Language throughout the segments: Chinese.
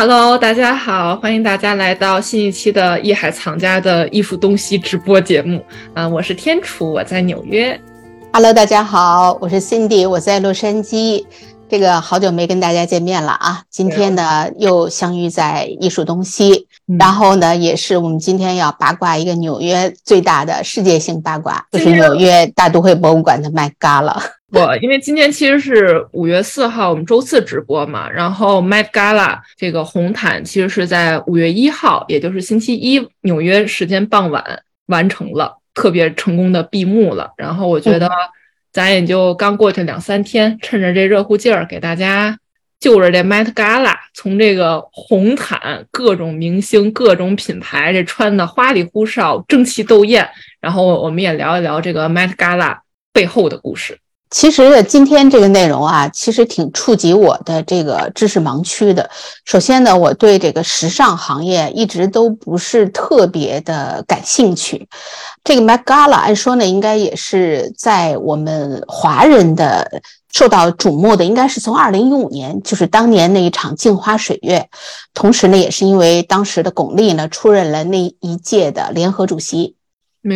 Hello，大家好，欢迎大家来到新一期的艺海藏家的艺术东西直播节目。啊，我是天楚，我在纽约。Hello，大家好，我是 Cindy，我在洛杉矶。这个好久没跟大家见面了啊！今天呢又相遇在艺术东西，然后呢也是我们今天要八卦一个纽约最大的世界性八卦，就是纽约大都会博物馆的 Met Gala。我因为今天其实是五月四号，我们周四直播嘛，然后 Met Gala 这个红毯其实是在五月一号，也就是星期一纽约时间傍晚完成了，特别成功的闭幕了。然后我觉得。咱也就刚过去两三天，趁着这热乎劲儿，给大家就着这 Met Gala，从这个红毯、各种明星、各种品牌，这穿的花里胡哨、争奇斗艳，然后我们也聊一聊这个 Met Gala 背后的故事。其实今天这个内容啊，其实挺触及我的这个知识盲区的。首先呢，我对这个时尚行业一直都不是特别的感兴趣。这个 Met Gala 按说呢，应该也是在我们华人的受到瞩目的，应该是从二零一五年，就是当年那一场镜花水月。同时呢，也是因为当时的巩俐呢出任了那一届的联合主席。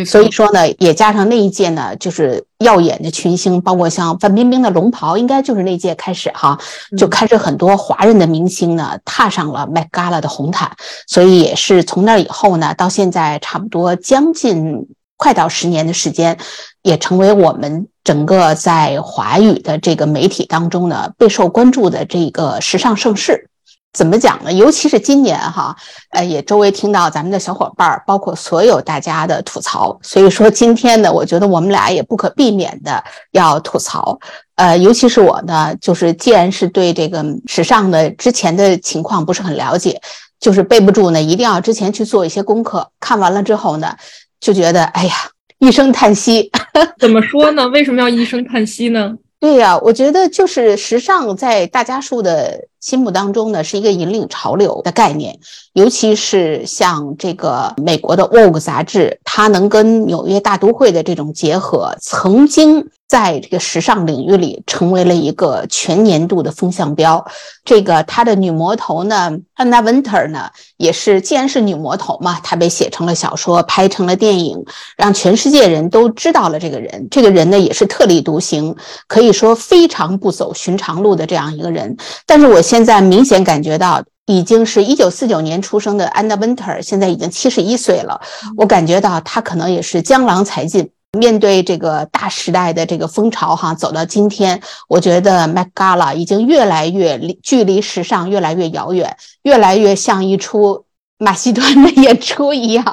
所以说呢，也加上那一届呢，就是耀眼的群星，包括像范冰冰的龙袍，应该就是那届开始哈，就开始很多华人的明星呢踏上了 Met Gala 的红毯。所以也是从那以后呢，到现在差不多将近快到十年的时间，也成为我们整个在华语的这个媒体当中呢备受关注的这个时尚盛世。怎么讲呢？尤其是今年哈，呃，也周围听到咱们的小伙伴儿，包括所有大家的吐槽。所以说今天呢，我觉得我们俩也不可避免的要吐槽。呃，尤其是我呢，就是既然是对这个时尚的之前的情况不是很了解，就是背不住呢，一定要之前去做一些功课。看完了之后呢，就觉得哎呀，一声叹息。怎么说呢？为什么要一声叹息呢？对呀，我觉得就是时尚在大家数的心目当中呢，是一个引领潮流的概念，尤其是像这个美国的《Vogue》杂志，它能跟纽约大都会的这种结合，曾经。在这个时尚领域里，成为了一个全年度的风向标。这个他的女魔头呢，Anna Winter 呢，也是既然是女魔头嘛，她被写成了小说，拍成了电影，让全世界人都知道了这个人。这个人呢，也是特立独行，可以说非常不走寻常路的这样一个人。但是我现在明显感觉到，已经是一九四九年出生的 Anna Winter，现在已经七十一岁了。我感觉到她可能也是江郎才尽。面对这个大时代的这个风潮，哈，走到今天，我觉得 Met Gala 已经越来越离距离时尚越来越遥远，越来越像一出马戏团的演出一样，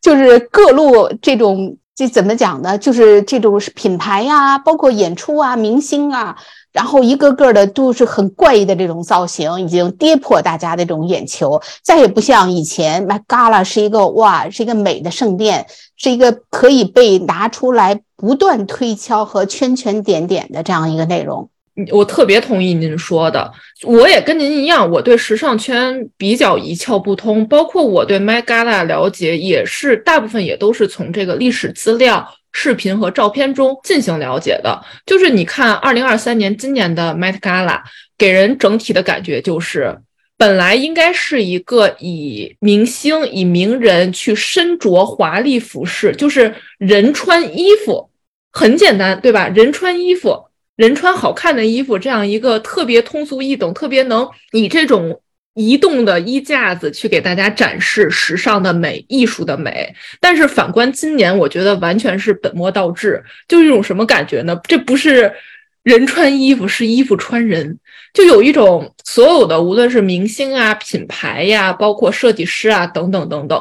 就是各路这种这怎么讲呢？就是这种品牌呀，包括演出啊，明星啊。然后一个个的都是很怪异的这种造型，已经跌破大家的这种眼球，再也不像以前，My Gala 是一个哇，是一个美的圣殿，是一个可以被拿出来不断推敲和圈圈点点的这样一个内容。我特别同意您说的，我也跟您一样，我对时尚圈比较一窍不通，包括我对 My Gala 了解也是大部分也都是从这个历史资料。视频和照片中进行了解的，就是你看，二零二三年今年的 Met Gala 给人整体的感觉就是，本来应该是一个以明星、以名人去身着华丽服饰，就是人穿衣服很简单，对吧？人穿衣服，人穿好看的衣服，这样一个特别通俗易懂、特别能以这种。移动的衣架子去给大家展示时尚的美、艺术的美，但是反观今年，我觉得完全是本末倒置，就一种什么感觉呢？这不是人穿衣服，是衣服穿人，就有一种所有的无论是明星啊、品牌呀，包括设计师啊等等等等，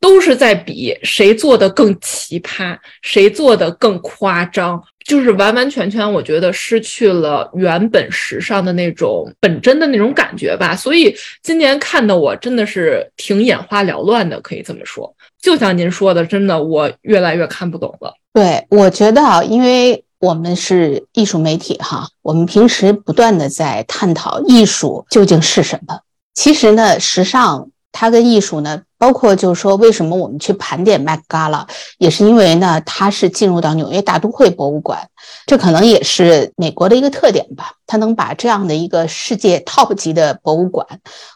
都是在比谁做的更奇葩，谁做的更夸张。就是完完全全，我觉得失去了原本时尚的那种本真的那种感觉吧。所以今年看的我真的是挺眼花缭乱的，可以这么说。就像您说的，真的我越来越看不懂了。对，我觉得啊，因为我们是艺术媒体哈，我们平时不断的在探讨艺术究竟是什么。其实呢，时尚它跟艺术呢，包括就是说，为什么我们去盘点麦嘎拉，也是因为呢，它是进入到纽约大都会博物馆，这可能也是美国的一个特点吧。它能把这样的一个世界 top 级的博物馆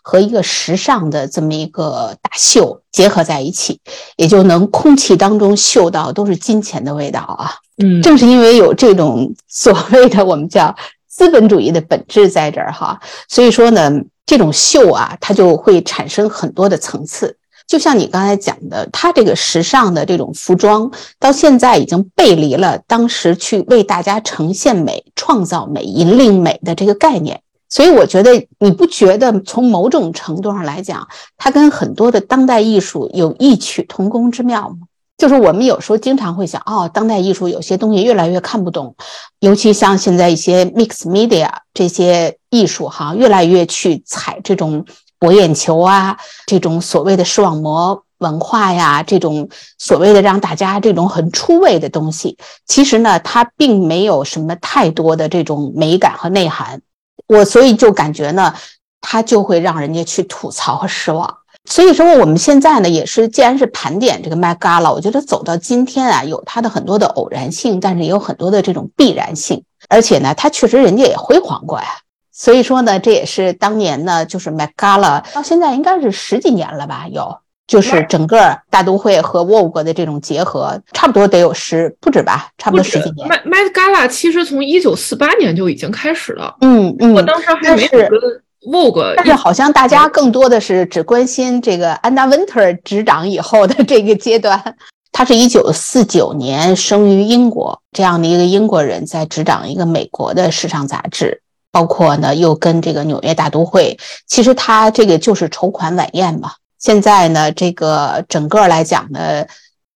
和一个时尚的这么一个大秀结合在一起，也就能空气当中嗅到都是金钱的味道啊。嗯，正是因为有这种所谓的我们叫资本主义的本质在这儿哈，所以说呢。这种秀啊，它就会产生很多的层次。就像你刚才讲的，它这个时尚的这种服装，到现在已经背离了当时去为大家呈现美、创造美、引领美的这个概念。所以，我觉得你不觉得从某种程度上来讲，它跟很多的当代艺术有异曲同工之妙吗？就是我们有时候经常会想，哦，当代艺术有些东西越来越看不懂，尤其像现在一些 mix media 这些艺术哈，越来越去踩这种博眼球啊，这种所谓的视网膜文化呀，这种所谓的让大家这种很出位的东西，其实呢，它并没有什么太多的这种美感和内涵。我所以就感觉呢，它就会让人家去吐槽和失望。所以说，我们现在呢，也是既然是盘点这个 Met Gala，我觉得走到今天啊，有它的很多的偶然性，但是也有很多的这种必然性。而且呢，它确实人家也辉煌过呀。所以说呢，这也是当年呢，就是 Met Gala 到现在应该是十几年了吧？有，就是整个大都会和 Vogue 的这种结合，差不多得有十不止吧？差不多十几年。Met Met Gala 其实从一九四八年就已经开始了。嗯嗯，我当时还没是。Vogue，但是好像大家更多的是只关心这个安娜·温特执掌以后的这个阶段。他是一九四九年生于英国，这样的一个英国人在执掌一个美国的时尚杂志，包括呢又跟这个纽约大都会，其实他这个就是筹款晚宴嘛。现在呢，这个整个来讲呢，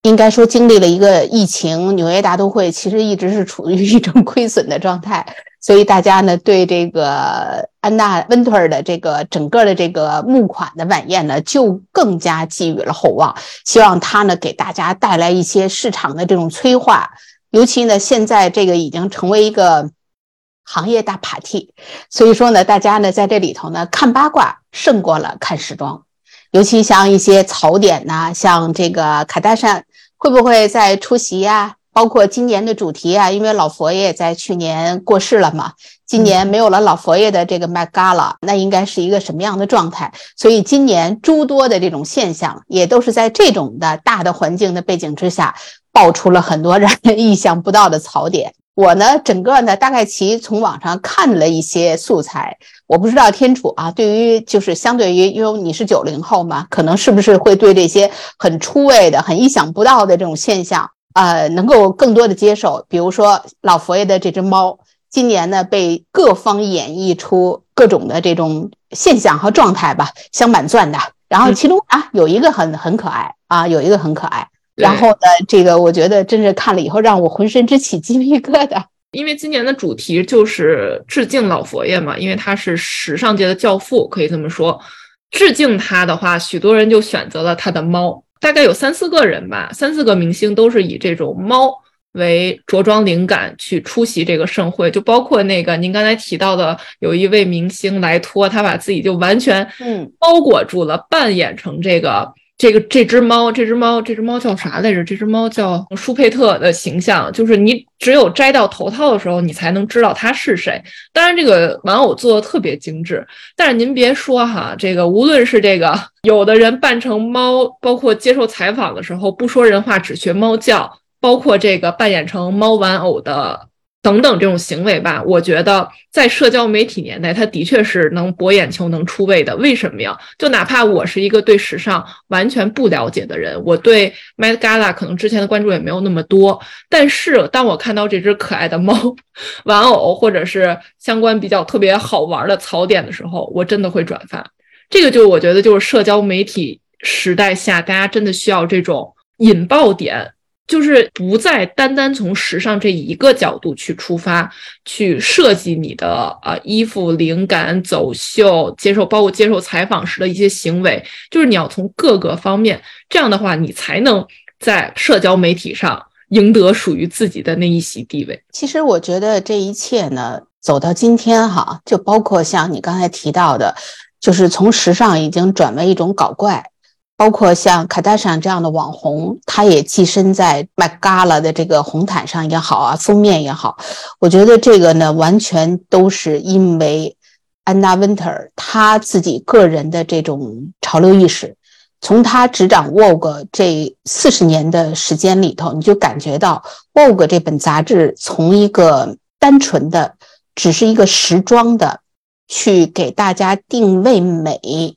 应该说经历了一个疫情，纽约大都会其实一直是处于一种亏损的状态。所以大家呢，对这个安娜温特尔的这个整个的这个募款的晚宴呢，就更加寄予了厚望，希望他呢给大家带来一些市场的这种催化。尤其呢，现在这个已经成为一个行业大 party，所以说呢，大家呢在这里头呢看八卦胜过了看时装。尤其像一些槽点呐，像这个卡戴珊会不会再出席呀？包括今年的主题啊，因为老佛爷在去年过世了嘛，今年没有了老佛爷的这个 Met Gala，那应该是一个什么样的状态？所以今年诸多的这种现象，也都是在这种的大的环境的背景之下，爆出了很多让人意想不到的槽点。我呢，整个呢，大概其从网上看了一些素材，我不知道天楚啊，对于就是相对于，因为你是九零后嘛，可能是不是会对这些很出位的、很意想不到的这种现象？呃，能够更多的接受，比如说老佛爷的这只猫，今年呢被各方演绎出各种的这种现象和状态吧，镶满钻的。然后其中啊有一个很很可爱啊，有一个很可爱。然后呢，这个我觉得真是看了以后让我浑身直起鸡皮疙瘩，因为今年的主题就是致敬老佛爷嘛，因为他是时尚界的教父，可以这么说。致敬他的话，许多人就选择了他的猫。大概有三四个人吧，三四个明星都是以这种猫为着装灵感去出席这个盛会，就包括那个您刚才提到的有一位明星莱托，他把自己就完全嗯包裹住了，扮演成这个。这个这只猫，这只猫，这只猫叫啥来着？这只猫叫舒佩特的形象，就是你只有摘掉头套的时候，你才能知道它是谁。当然，这个玩偶做的特别精致，但是您别说哈，这个无论是这个有的人扮成猫，包括接受采访的时候不说人话，只学猫叫，包括这个扮演成猫玩偶的。等等这种行为吧，我觉得在社交媒体年代，它的确是能博眼球、能出位的。为什么呀？就哪怕我是一个对时尚完全不了解的人，我对 Met Gala 可能之前的关注也没有那么多，但是当我看到这只可爱的猫玩偶，或者是相关比较特别好玩的槽点的时候，我真的会转发。这个就我觉得就是社交媒体时代下，大家真的需要这种引爆点。就是不再单单从时尚这一个角度去出发，去设计你的啊衣服灵感走秀，接受包括接受采访时的一些行为，就是你要从各个方面，这样的话你才能在社交媒体上赢得属于自己的那一席地位。其实我觉得这一切呢，走到今天哈，就包括像你刚才提到的，就是从时尚已经转为一种搞怪。包括像卡戴珊这样的网红，他也跻身在 Met Gala 的这个红毯上也好啊，封面也好。我觉得这个呢，完全都是因为安娜温特她自己个人的这种潮流意识。从她执掌 Vogue 这四十年的时间里头，你就感觉到 Vogue 这本杂志从一个单纯的只是一个时装的，去给大家定位美。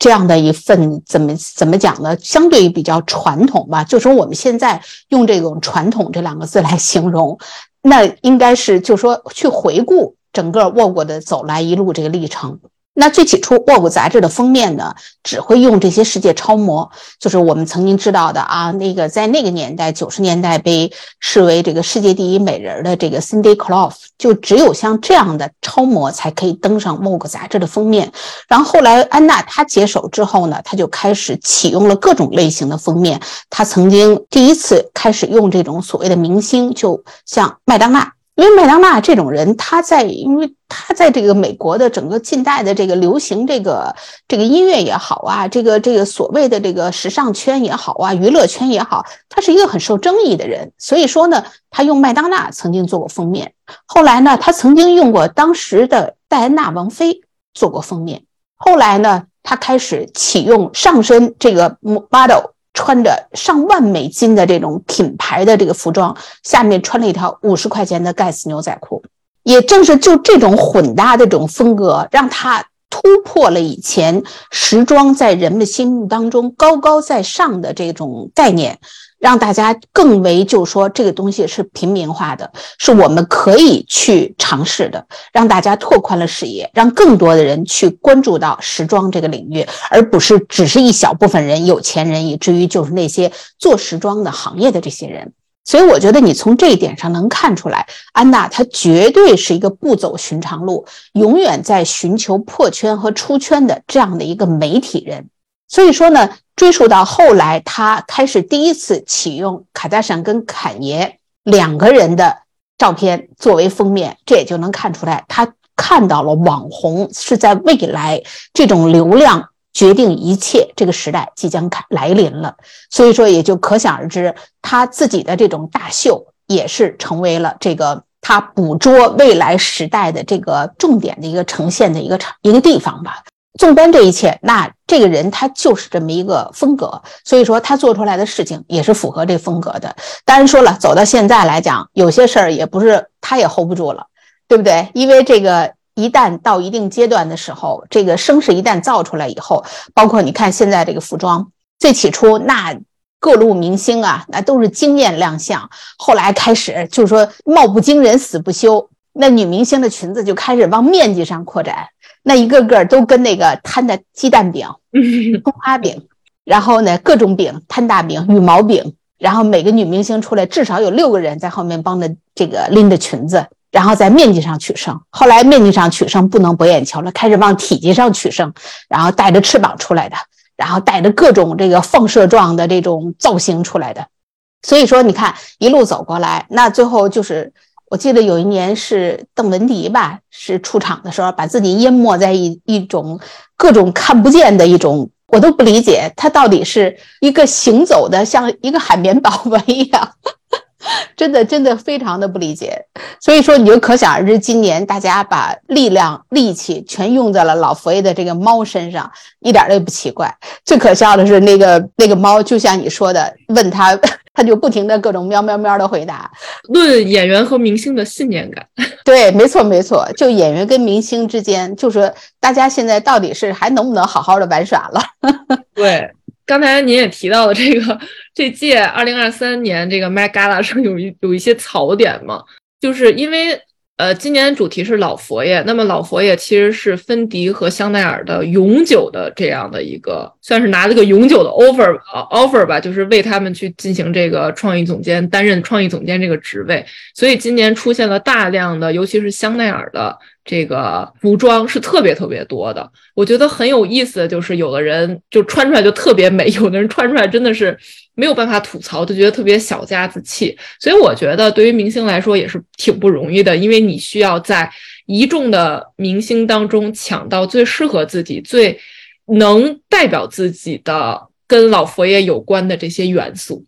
这样的一份怎么怎么讲呢？相对于比较传统吧，就说我们现在用这种“传统”这两个字来形容，那应该是就说去回顾整个沃沃的走来一路这个历程。那最起初，《沃 e 杂志的封面呢，只会用这些世界超模，就是我们曾经知道的啊，那个在那个年代，九十年代被视为这个世界第一美人的这个 Cindy Crawford，就只有像这样的超模才可以登上《沃 e 杂志的封面。然后后来安娜她接手之后呢，她就开始启用了各种类型的封面。她曾经第一次开始用这种所谓的明星，就像麦当娜。因为麦当娜这种人，他在，因为他在这个美国的整个近代的这个流行这个这个音乐也好啊，这个这个所谓的这个时尚圈也好啊，娱乐圈也好，他是一个很受争议的人。所以说呢，他用麦当娜曾经做过封面，后来呢，他曾经用过当时的戴安娜王妃做过封面，后来呢，他开始启用上身这个 model。穿着上万美金的这种品牌的这个服装，下面穿了一条五十块钱的盖茨牛仔裤。也正是就这种混搭的这种风格，让他突破了以前时装在人们心目当中高高在上的这种概念。让大家更为就说这个东西是平民化的，是我们可以去尝试的，让大家拓宽了视野，让更多的人去关注到时装这个领域，而不是只是一小部分人有钱人，以至于就是那些做时装的行业的这些人。所以我觉得你从这一点上能看出来，安娜她绝对是一个不走寻常路，永远在寻求破圈和出圈的这样的一个媒体人。所以说呢。追溯到后来，他开始第一次启用卡戴珊跟坎爷两个人的照片作为封面，这也就能看出来，他看到了网红是在未来这种流量决定一切这个时代即将来临了。所以说，也就可想而知，他自己的这种大秀也是成为了这个他捕捉未来时代的这个重点的一个呈现的一个场一个地方吧。纵观这一切，那这个人他就是这么一个风格，所以说他做出来的事情也是符合这风格的。当然说了，走到现在来讲，有些事儿也不是他也 hold 不住了，对不对？因为这个一旦到一定阶段的时候，这个声势一旦造出来以后，包括你看现在这个服装，最起初那各路明星啊，那都是惊艳亮相，后来开始就是说貌不惊人死不休，那女明星的裙子就开始往面积上扩展。那一个个都跟那个摊的鸡蛋饼、葱花饼，然后呢各种饼、摊大饼、羽毛饼，然后每个女明星出来至少有六个人在后面帮着这个拎着裙子，然后在面积上取胜。后来面积上取胜不能博眼球了，开始往体积上取胜，然后带着翅膀出来的，然后带着各种这个放射状的这种造型出来的。所以说，你看一路走过来，那最后就是。我记得有一年是邓文迪吧，是出场的时候把自己淹没在一一种各种看不见的一种，我都不理解他到底是一个行走的像一个海绵宝宝一样，真的真的非常的不理解。所以说你就可想而知，今年大家把力量力气全用在了老佛爷的这个猫身上，一点都不奇怪。最可笑的是那个那个猫，就像你说的，问他。他就不停的各种喵喵喵的回答，论演员和明星的信念感，对，没错没错，就演员跟明星之间，就是大家现在到底是还能不能好好的玩耍了？对，刚才您也提到了这个这届二零二三年这个 Met Gala 上有一有一些槽点嘛，就是因为。呃，今年主题是老佛爷，那么老佛爷其实是芬迪和香奈儿的永久的这样的一个，算是拿了个永久的 offer offer 吧，就是为他们去进行这个创意总监，担任创意总监这个职位。所以今年出现了大量的，尤其是香奈儿的这个服装是特别特别多的。我觉得很有意思的就是，有的人就穿出来就特别美，有的人穿出来真的是。没有办法吐槽，就觉得特别小家子气，所以我觉得对于明星来说也是挺不容易的，因为你需要在一众的明星当中抢到最适合自己、最能代表自己的跟老佛爷有关的这些元素。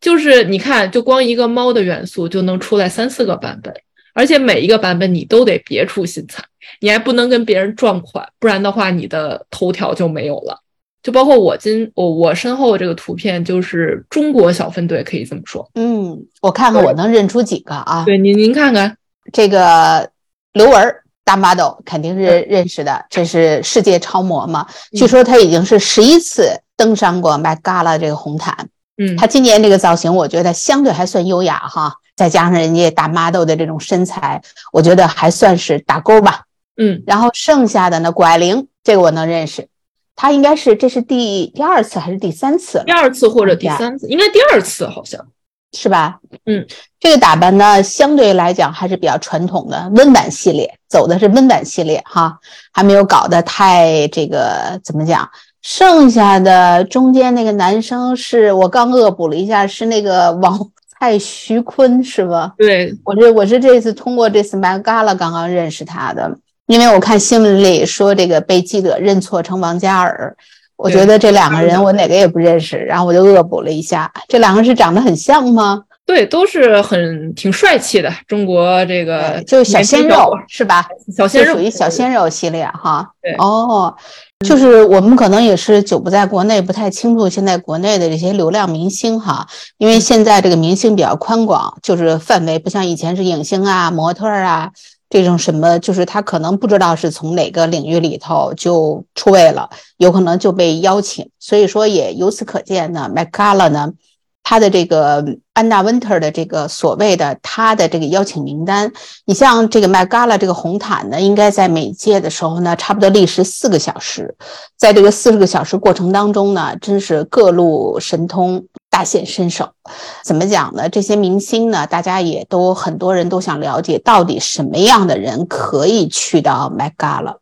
就是你看，就光一个猫的元素就能出来三四个版本，而且每一个版本你都得别出心裁，你还不能跟别人撞款，不然的话你的头条就没有了。就包括我今我我身后的这个图片，就是中国小分队，可以这么说。嗯，我看看我能认出几个啊？对，您您看看这个刘雯大 model 肯定是认识的，这是世界超模嘛？据说她已经是十一次登上过 Met Gala 这个红毯。嗯，她今年这个造型，我觉得相对还算优雅哈，再加上人家大 model 的这种身材，我觉得还算是打勾吧。嗯，然后剩下的呢，谷爱凌这个我能认识。她应该是这是第第二次还是第三次？第二次或者第三次，应该第二次好像是吧？嗯，这个打扮呢，相对来讲还是比较传统的温婉系列，走的是温婉系列哈，还没有搞得太这个怎么讲？剩下的中间那个男生是我刚恶补了一下，是那个王蔡徐坤是吧？对，我是我是这次通过这次 Met Gala 刚刚认识他的。因为我看新闻里说这个被记者认错成王嘉尔，我觉得这两个人我哪个也不认识，然后我就恶补了一下，这两个是长得很像吗？对，都是很挺帅气的中国这个就是小鲜肉是吧？小鲜肉属于小鲜肉系列哈。对哦，就是我们可能也是久不在国内，不太清楚现在国内的这些流量明星哈，因为现在这个明星比较宽广，就是范围不像以前是影星啊、模特啊。这种什么，就是他可能不知道是从哪个领域里头就出位了，有可能就被邀请。所以说，也由此可见呢，Met Gala 呢，他的这个安娜温特的这个所谓的他的这个邀请名单，你像这个 Met Gala 这个红毯呢，应该在每届的时候呢，差不多历时四个小时，在这个四十个小时过程当中呢，真是各路神通。大显身手，怎么讲呢？这些明星呢，大家也都很多人都想了解，到底什么样的人可以去到 Met Gala。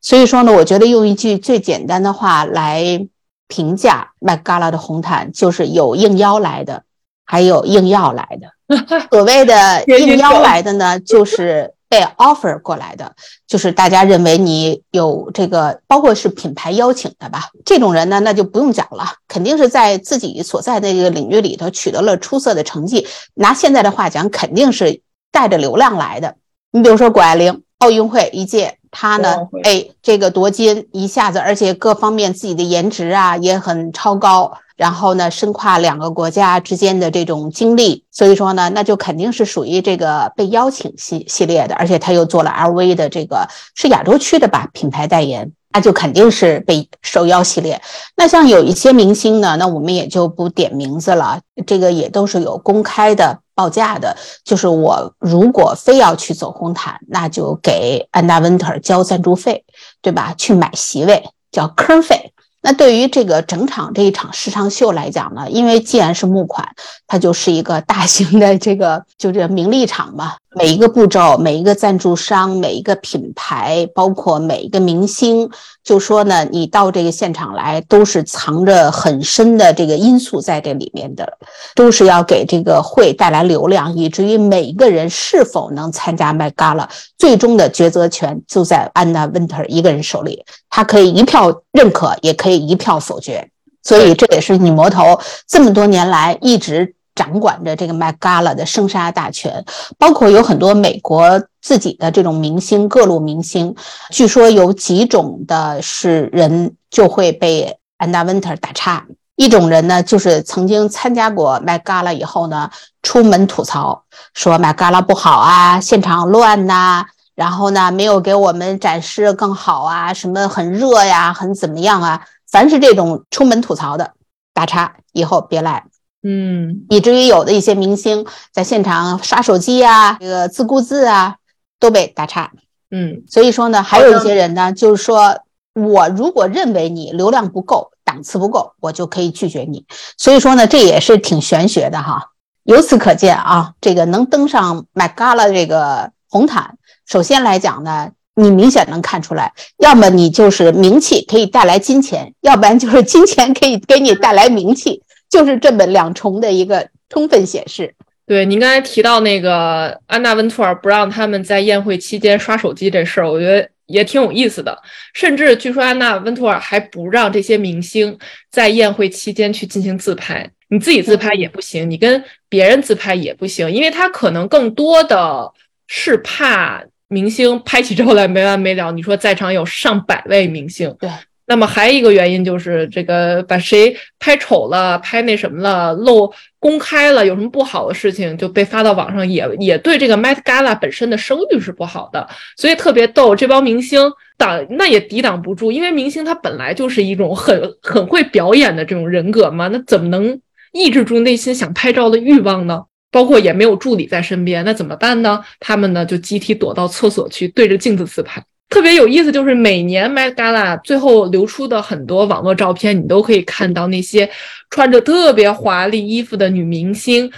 所以说呢，我觉得用一句最简单的话来评价 Gala 的红毯，就是有应邀来的，还有应要来的。所谓的 应邀来的呢，就是。被 offer 过来的，就是大家认为你有这个，包括是品牌邀请的吧？这种人呢，那就不用讲了，肯定是在自己所在的这个领域里头取得了出色的成绩。拿现在的话讲，肯定是带着流量来的。你比如说谷爱凌，奥运会一届，她呢，哎，这个夺金一下子，而且各方面自己的颜值啊也很超高。然后呢，深跨两个国家之间的这种经历，所以说呢，那就肯定是属于这个被邀请系系列的，而且他又做了 LV 的这个是亚洲区的吧品牌代言，那就肯定是被受邀系列。那像有一些明星呢，那我们也就不点名字了，这个也都是有公开的报价的，就是我如果非要去走红毯，那就给安达温特交赞助费，对吧？去买席位叫坑费。那对于这个整场这一场时尚秀来讲呢，因为既然是募款，它就是一个大型的这个就这名利场嘛。每一个步骤，每一个赞助商，每一个品牌，包括每一个明星，就说呢，你到这个现场来，都是藏着很深的这个因素在这里面的，都是要给这个会带来流量，以至于每一个人是否能参加麦 gala，最终的抉择权就在安娜温特一个人手里，他可以一票认可，也可以一票否决，所以这也是女魔头这么多年来一直。掌管着这个 Met Gala 的生杀大权，包括有很多美国自己的这种明星，各路明星，据说有几种的是人就会被安达温特打岔。一种人呢，就是曾经参加过 Met Gala 以后呢，出门吐槽说 Met Gala 不好啊，现场乱呐，然后呢没有给我们展示更好啊，什么很热呀，很怎么样啊？凡是这种出门吐槽的，打岔以后别来。嗯，以至于有的一些明星在现场刷手机啊，这个自顾自啊，都被打岔。嗯，所以说呢，还有一些人呢，就是说我如果认为你流量不够，档次不够，我就可以拒绝你。所以说呢，这也是挺玄学的哈。由此可见啊，这个能登上 Met Gala 这个红毯，首先来讲呢，你明显能看出来，要么你就是名气可以带来金钱，要不然就是金钱可以给你带来名气。就是这么两重的一个充分显示，对，您刚才提到那个安娜温图尔不让他们在宴会期间刷手机这事儿，我觉得也挺有意思的。甚至据说安娜温图尔还不让这些明星在宴会期间去进行自拍，你自己自拍也不行，你跟别人自拍也不行，因为他可能更多的是怕明星拍起照来没完没了。你说在场有上百位明星，对。那么还有一个原因就是这个把谁拍丑了、拍那什么了、露公开了，有什么不好的事情就被发到网上，也也对这个 Met Gala 本身的声誉是不好的，所以特别逗。这帮明星挡那也抵挡不住，因为明星他本来就是一种很很会表演的这种人格嘛，那怎么能抑制住内心想拍照的欲望呢？包括也没有助理在身边，那怎么办呢？他们呢就集体躲到厕所去对着镜子自拍。特别有意思，就是每年 Met Gala 最后流出的很多网络照片，你都可以看到那些穿着特别华丽衣服的女明星，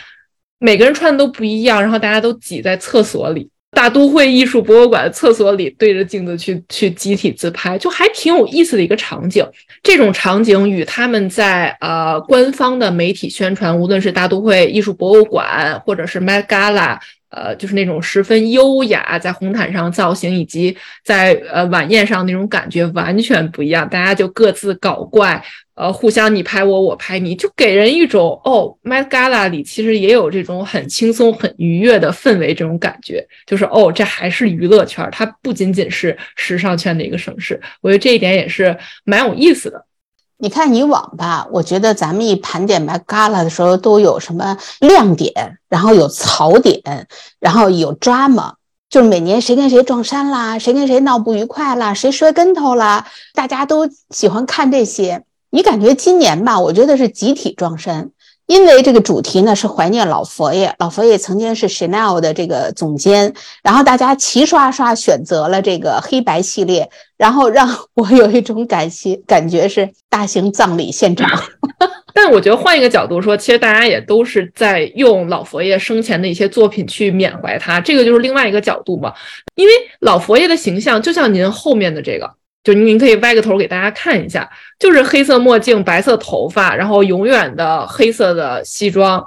每个人穿的都不一样，然后大家都挤在厕所里，大都会艺术博物馆的厕所里对着镜子去去集体自拍，就还挺有意思的一个场景。这种场景与他们在呃官方的媒体宣传，无论是大都会艺术博物馆或者是 Met Gala。呃，就是那种十分优雅，在红毯上造型，以及在呃晚宴上那种感觉完全不一样。大家就各自搞怪，呃，互相你拍我，我拍你，就给人一种哦，Met Gala 里其实也有这种很轻松、很愉悦的氛围，这种感觉就是哦，这还是娱乐圈，它不仅仅是时尚圈的一个省市。我觉得这一点也是蛮有意思的。你看以往吧，我觉得咱们一盘点 Met Gala 的时候，都有什么亮点，然后有槽点，然后有 drama，就是每年谁跟谁撞衫啦，谁跟谁闹不愉快啦，谁摔跟头啦，大家都喜欢看这些。你感觉今年吧，我觉得是集体撞衫。因为这个主题呢是怀念老佛爷，老佛爷曾经是 Chanel 的这个总监，然后大家齐刷刷选择了这个黑白系列，然后让 我有一种感觉，感觉是大型葬礼现场。但我觉得换一个角度说，其实大家也都是在用老佛爷生前的一些作品去缅怀他，这个就是另外一个角度嘛。因为老佛爷的形象就像您后面的这个。就您可以歪个头给大家看一下，就是黑色墨镜、白色头发，然后永远的黑色的西装，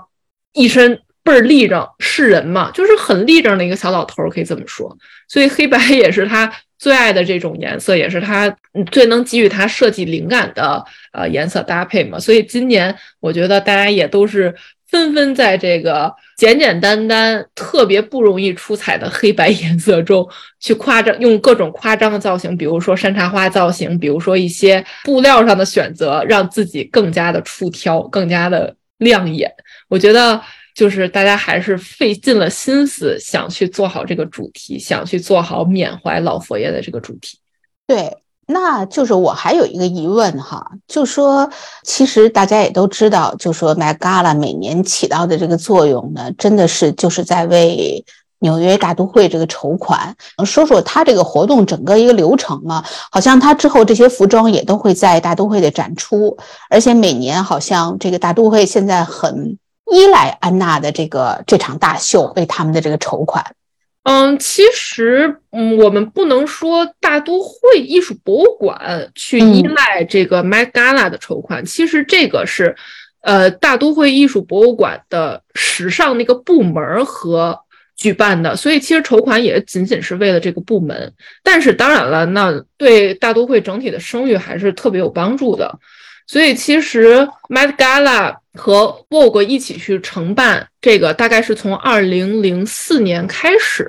一身倍儿立正，是人嘛？就是很立正的一个小老头，可以这么说。所以黑白也是他最爱的这种颜色，也是他最能给予他设计灵感的呃颜色搭配嘛。所以今年我觉得大家也都是。纷纷在这个简简单单、特别不容易出彩的黑白颜色中去夸张，用各种夸张的造型，比如说山茶花造型，比如说一些布料上的选择，让自己更加的出挑，更加的亮眼。我觉得就是大家还是费尽了心思想去做好这个主题，想去做好缅怀老佛爷的这个主题。对。那就是我还有一个疑问哈，就说其实大家也都知道，就说 Met Gala 每年起到的这个作用呢，真的是就是在为纽约大都会这个筹款。说说他这个活动整个一个流程吗？好像他之后这些服装也都会在大都会的展出，而且每年好像这个大都会现在很依赖安娜的这个这场大秀为他们的这个筹款。嗯，其实，嗯，我们不能说大都会艺术博物馆去依赖这个 Met Gala 的筹款。其实这个是，呃，大都会艺术博物馆的时尚那个部门和举办的，所以其实筹款也仅仅是为了这个部门。但是当然了，那对大都会整体的声誉还是特别有帮助的。所以其实 Met Gala 和 Vogue 一起去承办这个，大概是从二零零四年开始。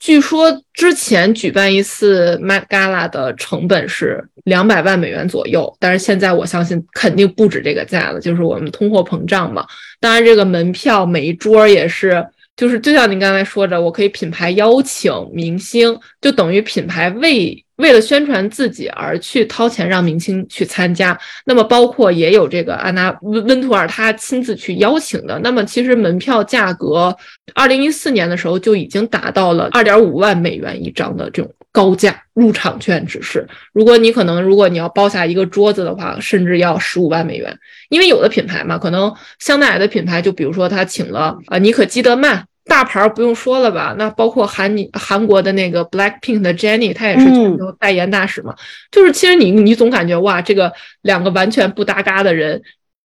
据说之前举办一次 Met Gala 的成本是两百万美元左右，但是现在我相信肯定不止这个价了，就是我们通货膨胀嘛。当然，这个门票每一桌也是，就是就像您刚才说的，我可以品牌邀请明星，就等于品牌为。为了宣传自己而去掏钱让明星去参加，那么包括也有这个安娜温温图尔他亲自去邀请的。那么其实门票价格，二零一四年的时候就已经达到了二点五万美元一张的这种高价入场券，只是如果你可能如果你要包下一个桌子的话，甚至要十五万美元。因为有的品牌嘛，可能香奈儿的品牌，就比如说他请了啊妮可基德曼。大牌不用说了吧，那包括韩你韩国的那个 Black Pink 的 Jennie，她也是全球代言大使嘛。就是其实你你总感觉哇，这个两个完全不搭嘎的人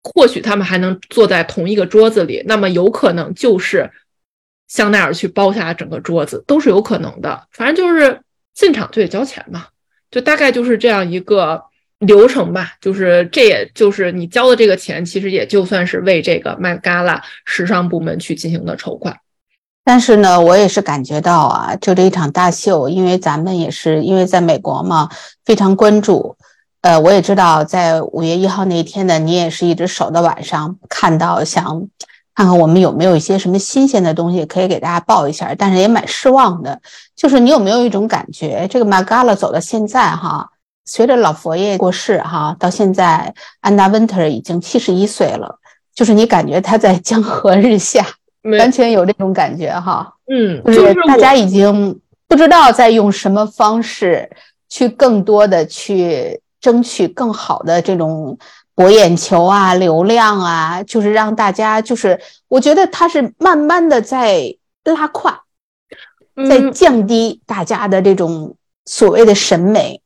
或许他们还能坐在同一个桌子里，那么有可能就是香奈儿去包下整个桌子，都是有可能的。反正就是进场就得交钱嘛，就大概就是这样一个流程吧。就是这也就是你交的这个钱，其实也就算是为这个 Met Gala 时尚部门去进行的筹款。但是呢，我也是感觉到啊，就这一场大秀，因为咱们也是因为在美国嘛，非常关注。呃，我也知道，在五月一号那一天呢，你也是一直守到晚上，看到想看看我们有没有一些什么新鲜的东西可以给大家报一下，但是也蛮失望的。就是你有没有一种感觉，这个 Magala 走到现在哈，随着老佛爷过世哈，到现在安娜温特已经七十一岁了，就是你感觉她在江河日下，完全有这种感觉哈。嗯，就是大家已经不知道在用什么方式去更多的去。争取更好的这种博眼球啊、流量啊，就是让大家就是，我觉得它是慢慢的在拉胯，在降低大家的这种所谓的审美，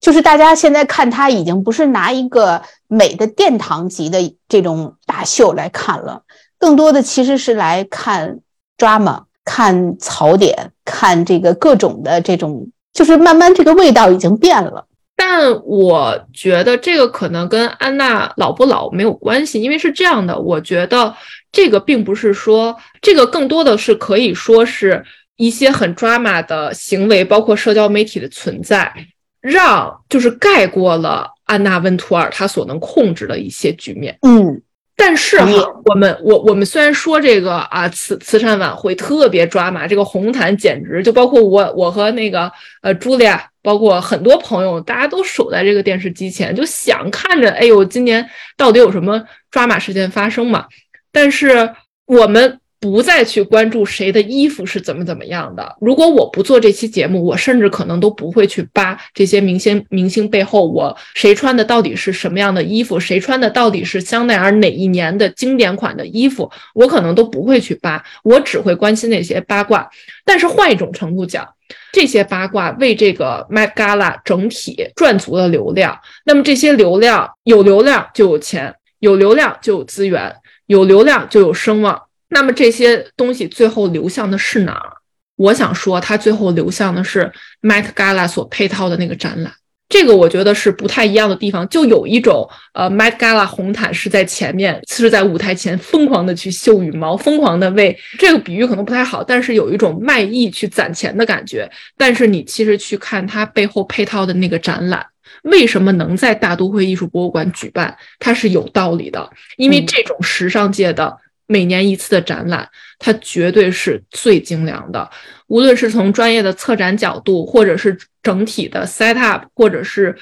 就是大家现在看它已经不是拿一个美的殿堂级的这种大秀来看了，更多的其实是来看 drama、看槽点、看这个各种的这种，就是慢慢这个味道已经变了。但我觉得这个可能跟安娜老不老没有关系，因为是这样的，我觉得这个并不是说，这个更多的是可以说是一些很 drama 的行为，包括社交媒体的存在，让就是盖过了安娜温图尔她所能控制的一些局面。嗯。但是哈，我们我我们虽然说这个啊慈慈善晚会特别抓马，这个红毯简直就包括我我和那个呃朱莉亚，包括很多朋友，大家都守在这个电视机前，就想看着，哎呦，今年到底有什么抓马事件发生嘛？但是我们。不再去关注谁的衣服是怎么怎么样的。如果我不做这期节目，我甚至可能都不会去扒这些明星明星背后我谁穿的到底是什么样的衣服，谁穿的到底是香奈儿哪一年的经典款的衣服，我可能都不会去扒。我只会关心那些八卦。但是换一种程度讲，这些八卦为这个 Met Gala 整体赚足了流量。那么这些流量有流量就有钱，有流量就有资源，有流量就有声望。那么这些东西最后流向的是哪儿？我想说，它最后流向的是 Met Gala 所配套的那个展览。这个我觉得是不太一样的地方，就有一种呃，Met Gala 红毯是在前面，是在舞台前疯狂的去秀羽毛，疯狂的为这个比喻可能不太好，但是有一种卖艺去攒钱的感觉。但是你其实去看它背后配套的那个展览，为什么能在大都会艺术博物馆举办？它是有道理的，因为这种时尚界的。每年一次的展览，它绝对是最精良的。无论是从专业的策展角度，或者是整体的 set up，或者是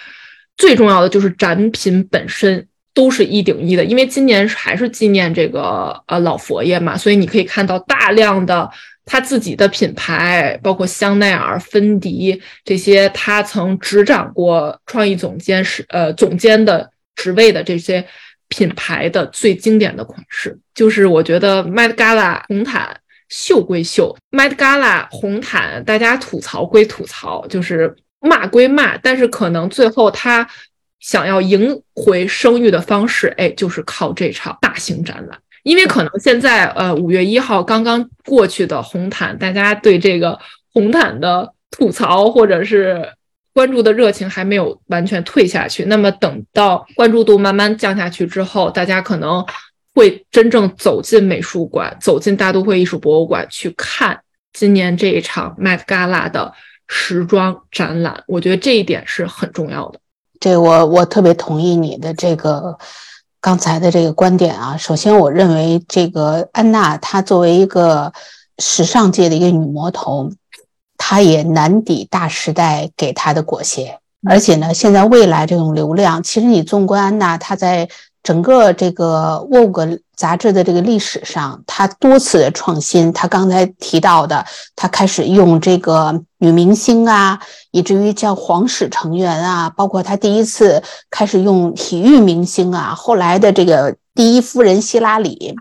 最重要的就是展品本身，都是一顶一的。因为今年还是纪念这个呃老佛爷嘛，所以你可以看到大量的他自己的品牌，包括香奈儿、芬迪这些，他曾执掌过创意总监是呃总监的职位的这些。品牌的最经典的款式，就是我觉得 Met Gala 红毯秀归秀，Met Gala 红毯大家吐槽归吐槽，就是骂归骂，但是可能最后他想要赢回声誉的方式，哎，就是靠这场大型展览。因为可能现在呃五月一号刚刚过去的红毯，大家对这个红毯的吐槽或者是。关注的热情还没有完全退下去，那么等到关注度慢慢降下去之后，大家可能会真正走进美术馆，走进大都会艺术博物馆去看今年这一场 Met Gala 的时装展览。我觉得这一点是很重要的。这我我特别同意你的这个刚才的这个观点啊。首先，我认为这个安娜她作为一个时尚界的一个女魔头。他也难抵大时代给他的裹挟，而且呢，现在未来这种流量，其实你纵观安娜，她在整个这个 Vogue 杂志的这个历史上，她多次的创新。她刚才提到的，她开始用这个女明星啊，以至于叫皇室成员啊，包括她第一次开始用体育明星啊，后来的这个第一夫人希拉里，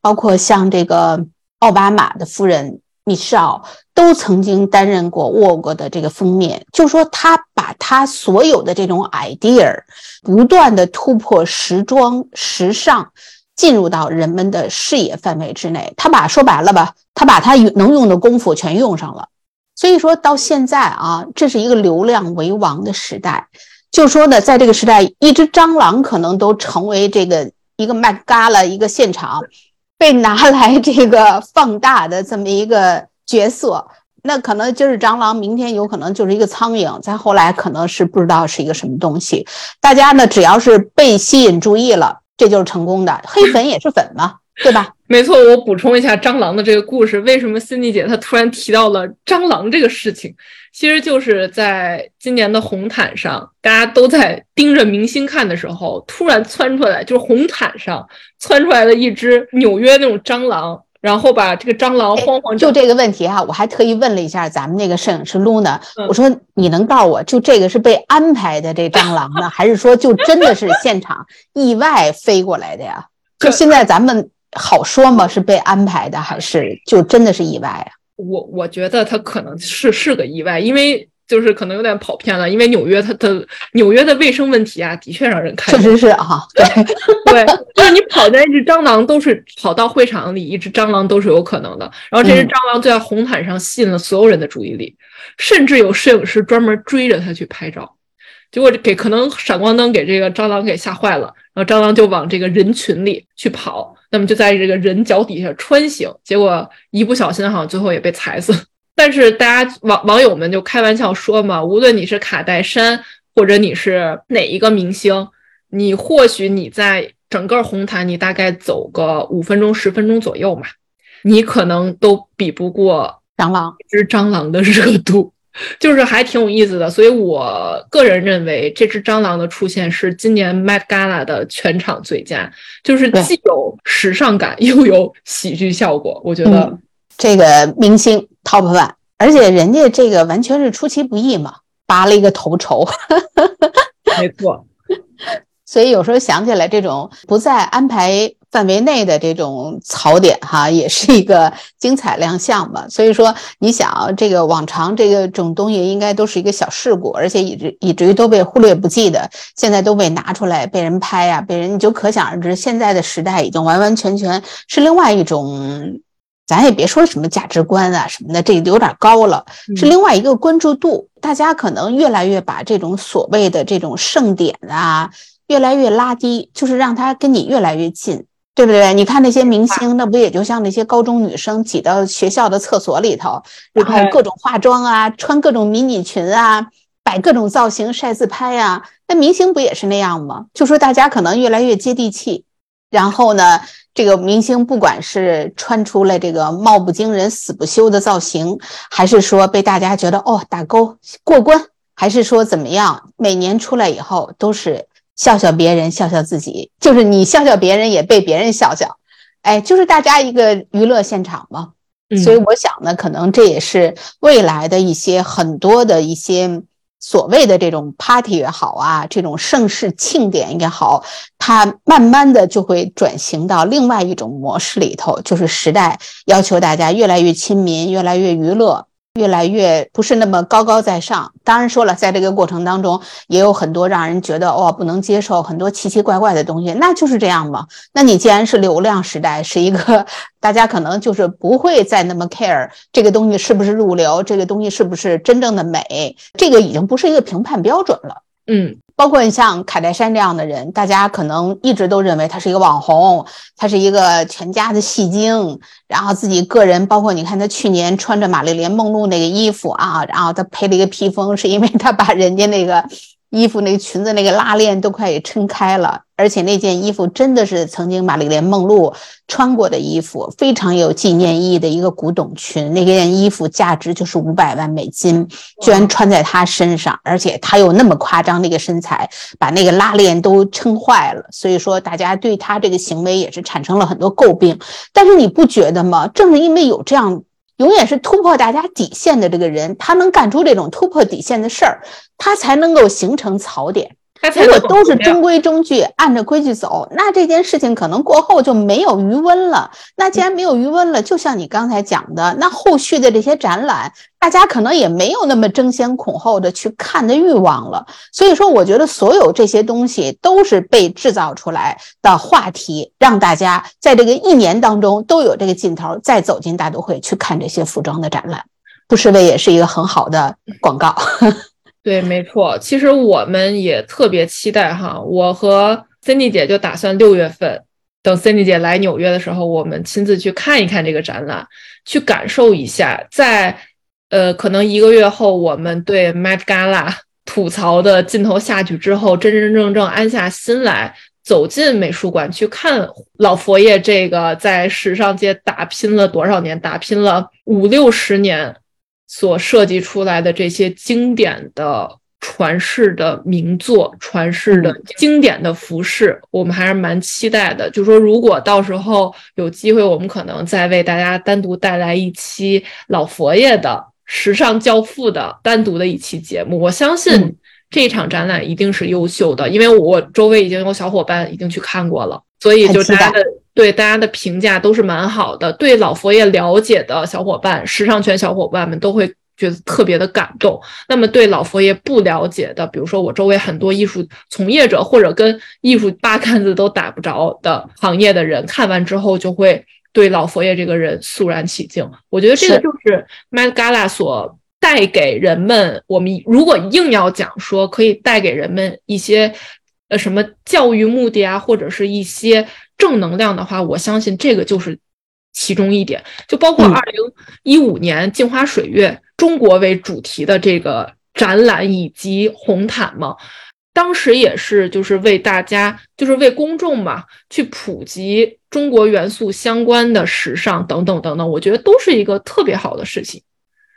包括像这个奥巴马的夫人米绍。都曾经担任过 Vogue 的这个封面，就说他把他所有的这种 idea 不断的突破时装时尚，进入到人们的视野范围之内。他把说白了吧，他把他能用的功夫全用上了。所以说到现在啊，这是一个流量为王的时代。就说呢，在这个时代，一只蟑螂可能都成为这个一个麦嘎了一个现场，被拿来这个放大的这么一个。角色，那可能就是蟑螂，明天有可能就是一个苍蝇，再后来可能是不知道是一个什么东西。大家呢，只要是被吸引注意了，这就是成功的。黑粉也是粉嘛，对吧？没错，我补充一下蟑螂的这个故事。为什么 Cindy 姐她突然提到了蟑螂这个事情？其实就是在今年的红毯上，大家都在盯着明星看的时候，突然窜出来，就是红毯上窜出来了一只纽约那种蟑螂。然后把这个蟑螂慌慌就这个问题哈，我还特意问了一下咱们那个摄影师露呢，我说你能告诉我就这个是被安排的这蟑螂呢，还是说就真的是现场意外飞过来的呀？就现在咱们好说吗？是被安排的还是就真的是意外啊？我我觉得他可能是是个意外，因为。就是可能有点跑偏了，因为纽约它的纽约的卫生问题啊，的确让人看。确实是啊，对 对，就是你跑在一只蟑螂，都是跑到会场里一只蟑螂都是有可能的。然后这只蟑螂就在红毯上吸引了所有人的注意力，甚至有摄影师专门追着它去拍照。结果给可能闪光灯给这个蟑螂给吓坏了，然后蟑螂就往这个人群里去跑，那么就在这个人脚底下穿行，结果一不小心好像最后也被踩死。但是大家网网友们就开玩笑说嘛，无论你是卡戴珊或者你是哪一个明星，你或许你在整个红毯你大概走个五分钟十分钟左右嘛，你可能都比不过蟑螂一只蟑螂的热度，就是还挺有意思的。所以我个人认为这只蟑螂的出现是今年 Met Gala 的全场最佳，就是既有时尚感又有喜剧效果，我觉得。这个明星 top one，而且人家这个完全是出其不意嘛，拔了一个头筹，没错。所以有时候想起来，这种不在安排范围内的这种槽点，哈，也是一个精彩亮相嘛。所以说，你想这个往常这个种东西应该都是一个小事故，而且以至以至于都被忽略不计的，现在都被拿出来被人拍呀，被人你就可想而知，现在的时代已经完完全全是另外一种。咱也别说什么价值观啊什么的，这有点高了，是另外一个关注度。大家可能越来越把这种所谓的这种盛典啊，越来越拉低，就是让他跟你越来越近，对不对？你看那些明星，那不也就像那些高中女生挤到学校的厕所里头，然后各种化妆啊，穿各种迷你裙啊，摆各种造型晒自拍啊，那明星不也是那样吗？就说大家可能越来越接地气，然后呢？这个明星不管是穿出了这个貌不惊人死不休的造型，还是说被大家觉得哦打勾过关，还是说怎么样，每年出来以后都是笑笑别人，笑笑自己，就是你笑笑别人也被别人笑笑，哎，就是大家一个娱乐现场嘛。所以我想呢，可能这也是未来的一些很多的一些。所谓的这种 party 也好啊，这种盛世庆典也好，它慢慢的就会转型到另外一种模式里头，就是时代要求大家越来越亲民，越来越娱乐。越来越不是那么高高在上。当然说了，在这个过程当中，也有很多让人觉得哦不能接受，很多奇奇怪怪的东西。那就是这样嘛。那你既然是流量时代，是一个 大家可能就是不会再那么 care 这个东西是不是入流，这个东西是不是真正的美，这个已经不是一个评判标准了。嗯。包括你像卡戴珊这样的人，大家可能一直都认为他是一个网红，他是一个全家的戏精，然后自己个人，包括你看他去年穿着玛丽莲梦露那个衣服啊，然后他配了一个披风，是因为他把人家那个。衣服那个裙子那个拉链都快给撑开了，而且那件衣服真的是曾经玛丽莲梦露穿过的衣服，非常有纪念意义的一个古董裙。那件衣服价值就是五百万美金，居然穿在她身上，而且她有那么夸张那个身材，把那个拉链都撑坏了。所以说，大家对她这个行为也是产生了很多诟病。但是你不觉得吗？正是因为有这样。永远是突破大家底线的这个人，他能干出这种突破底线的事儿，他才能够形成槽点。他如果都是中规中矩，按着规矩走，那这件事情可能过后就没有余温了。那既然没有余温了，就像你刚才讲的，那后续的这些展览，大家可能也没有那么争先恐后的去看的欲望了。所以说，我觉得所有这些东西都是被制造出来的话题，让大家在这个一年当中都有这个劲头，再走进大都会去看这些服装的展览，不失为也是一个很好的广告。对，没错。其实我们也特别期待哈，我和 Cindy 姐就打算六月份等 Cindy 姐来纽约的时候，我们亲自去看一看这个展览，去感受一下。在呃，可能一个月后，我们对 Met Gala 吐槽的劲头下去之后，真真正正安下心来，走进美术馆去看老佛爷这个在时尚界打拼了多少年，打拼了五六十年。所设计出来的这些经典的传世的名作、传世的经典的服饰，我们还是蛮期待的。就说如果到时候有机会，我们可能再为大家单独带来一期老佛爷的时尚教父的单独的一期节目。我相信这场展览一定是优秀的，因为我周围已经有小伙伴已经去看过了，所以就大家的。对大家的评价都是蛮好的，对老佛爷了解的小伙伴、时尚圈小伙伴们都会觉得特别的感动。那么对老佛爷不了解的，比如说我周围很多艺术从业者或者跟艺术八竿子都打不着的行业的人，看完之后就会对老佛爷这个人肃然起敬。我觉得这个就是 Met Gala 所带给人们。我们如果硬要讲说可以带给人们一些呃什么教育目的啊，或者是一些。正能量的话，我相信这个就是其中一点。就包括二零一五年镜花水月中国为主题的这个展览以及红毯嘛，当时也是就是为大家，就是为公众嘛，去普及中国元素相关的时尚等等等等，我觉得都是一个特别好的事情。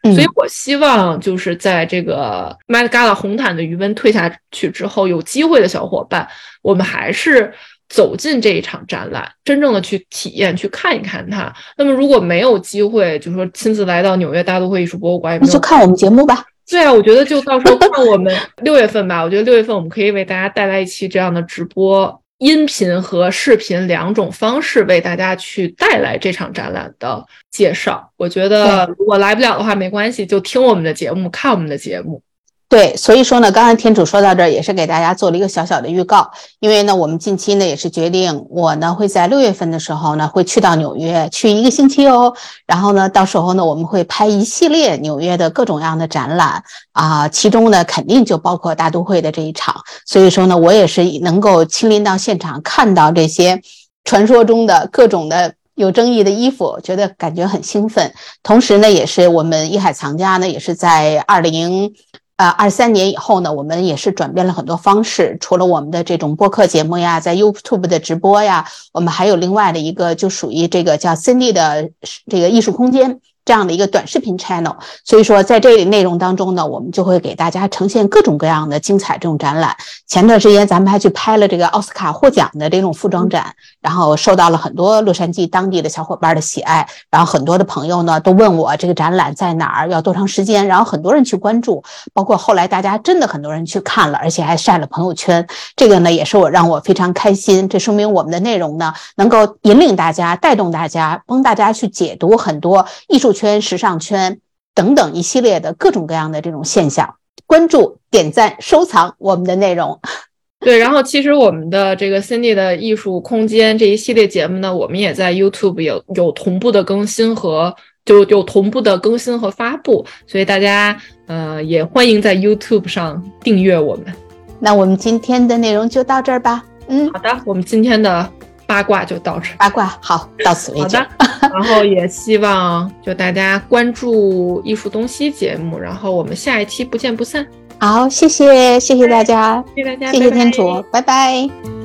所以我希望就是在这个 Met Gala 红毯的余温退下去之后，有机会的小伙伴，我们还是。走进这一场展览，真正的去体验、去看一看它。那么，如果没有机会，就是说亲自来到纽约大都会艺术博物馆，那就看我们节目吧。对啊，我觉得就到时候看我们六月份吧。我觉得六月份我们可以为大家带来一期这样的直播，音频和视频两种方式为大家去带来这场展览的介绍。我觉得如果来不了的话没关系，就听我们的节目，看我们的节目。对，所以说呢，刚才天主说到这儿，也是给大家做了一个小小的预告。因为呢，我们近期呢也是决定，我呢会在六月份的时候呢会去到纽约，去一个星期哦。然后呢，到时候呢我们会拍一系列纽约的各种各样的展览啊，其中呢肯定就包括大都会的这一场。所以说呢，我也是能够亲临到现场，看到这些传说中的各种的有争议的衣服，觉得感觉很兴奋。同时呢，也是我们一海藏家呢也是在二零。呃，二三年以后呢，我们也是转变了很多方式。除了我们的这种播客节目呀，在 YouTube 的直播呀，我们还有另外的一个，就属于这个叫 Cindy 的这个艺术空间。这样的一个短视频 channel，所以说在这里内容当中呢，我们就会给大家呈现各种各样的精彩这种展览。前段时间咱们还去拍了这个奥斯卡获奖的这种服装展，然后受到了很多洛杉矶当地的小伙伴的喜爱。然后很多的朋友呢都问我这个展览在哪儿，要多长时间。然后很多人去关注，包括后来大家真的很多人去看了，而且还晒了朋友圈。这个呢也是我让我非常开心。这说明我们的内容呢能够引领大家，带动大家，帮大家去解读很多艺术。圈、时尚圈等等一系列的各种各样的这种现象，关注、点赞、收藏我们的内容。对，然后其实我们的这个 Cindy 的艺术空间这一系列节目呢，我们也在 YouTube 有有同步的更新和就有同步的更新和发布，所以大家呃也欢迎在 YouTube 上订阅我们。那我们今天的内容就到这儿吧。嗯，好的，我们今天的。八卦就到这，八卦好，到此为止。好的，然后也希望就大家关注艺术东西节目，然后我们下一期不见不散。好，谢谢，谢谢大家，谢谢大家，谢谢天楚，拜拜。